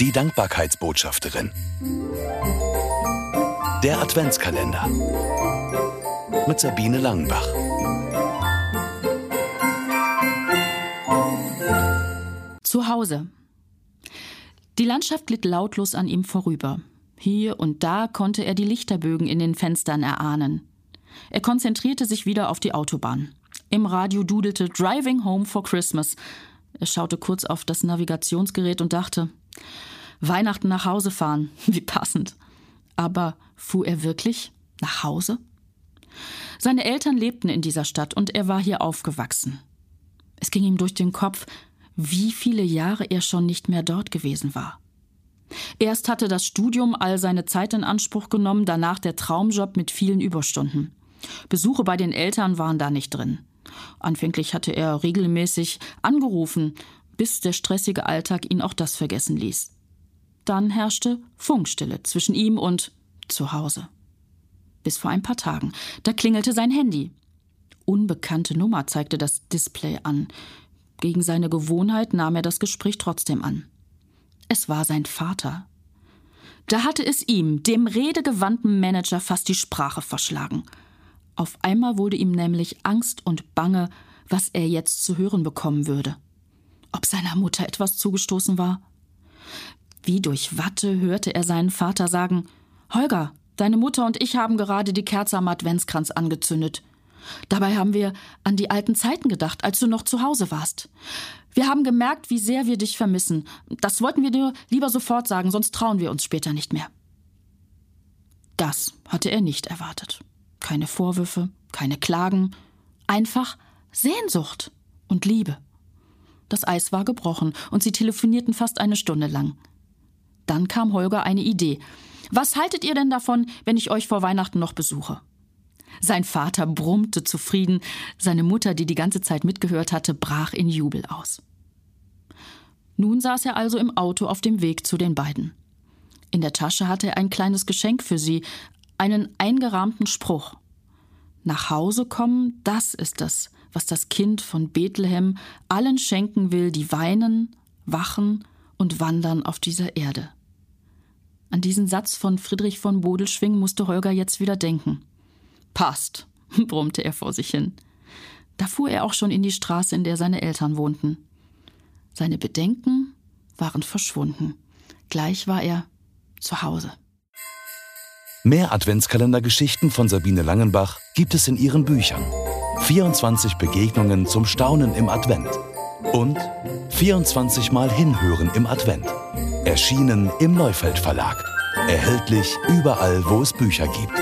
Die Dankbarkeitsbotschafterin. Der Adventskalender. Mit Sabine Langenbach. Zu Hause. Die Landschaft glitt lautlos an ihm vorüber. Hier und da konnte er die Lichterbögen in den Fenstern erahnen. Er konzentrierte sich wieder auf die Autobahn. Im Radio dudelte Driving Home for Christmas. Er schaute kurz auf das Navigationsgerät und dachte, Weihnachten nach Hause fahren, wie passend. Aber fuhr er wirklich nach Hause? Seine Eltern lebten in dieser Stadt und er war hier aufgewachsen. Es ging ihm durch den Kopf, wie viele Jahre er schon nicht mehr dort gewesen war. Erst hatte das Studium all seine Zeit in Anspruch genommen, danach der Traumjob mit vielen Überstunden. Besuche bei den Eltern waren da nicht drin. Anfänglich hatte er regelmäßig angerufen, bis der stressige Alltag ihn auch das vergessen ließ. Dann herrschte Funkstille zwischen ihm und zu Hause. Bis vor ein paar Tagen. Da klingelte sein Handy. Unbekannte Nummer zeigte das Display an. Gegen seine Gewohnheit nahm er das Gespräch trotzdem an. Es war sein Vater. Da hatte es ihm, dem redegewandten Manager, fast die Sprache verschlagen. Auf einmal wurde ihm nämlich Angst und Bange, was er jetzt zu hören bekommen würde. Ob seiner Mutter etwas zugestoßen war? Wie durch Watte hörte er seinen Vater sagen Holger, deine Mutter und ich haben gerade die Kerze am Adventskranz angezündet. Dabei haben wir an die alten Zeiten gedacht, als du noch zu Hause warst. Wir haben gemerkt, wie sehr wir dich vermissen. Das wollten wir dir lieber sofort sagen, sonst trauen wir uns später nicht mehr. Das hatte er nicht erwartet. Keine Vorwürfe, keine Klagen, einfach Sehnsucht und Liebe. Das Eis war gebrochen und sie telefonierten fast eine Stunde lang. Dann kam Holger eine Idee. Was haltet ihr denn davon, wenn ich euch vor Weihnachten noch besuche? Sein Vater brummte zufrieden, seine Mutter, die die ganze Zeit mitgehört hatte, brach in Jubel aus. Nun saß er also im Auto auf dem Weg zu den beiden. In der Tasche hatte er ein kleines Geschenk für sie, einen eingerahmten Spruch. Nach Hause kommen, das ist es, was das Kind von Bethlehem allen schenken will, die weinen, wachen und wandern auf dieser Erde. An diesen Satz von Friedrich von Bodelschwing musste Holger jetzt wieder denken. Passt, brummte er vor sich hin. Da fuhr er auch schon in die Straße, in der seine Eltern wohnten. Seine Bedenken waren verschwunden. Gleich war er zu Hause. Mehr Adventskalendergeschichten von Sabine Langenbach gibt es in ihren Büchern. 24 Begegnungen zum Staunen im Advent und 24 Mal Hinhören im Advent. Erschienen im Neufeld Verlag. Erhältlich überall, wo es Bücher gibt.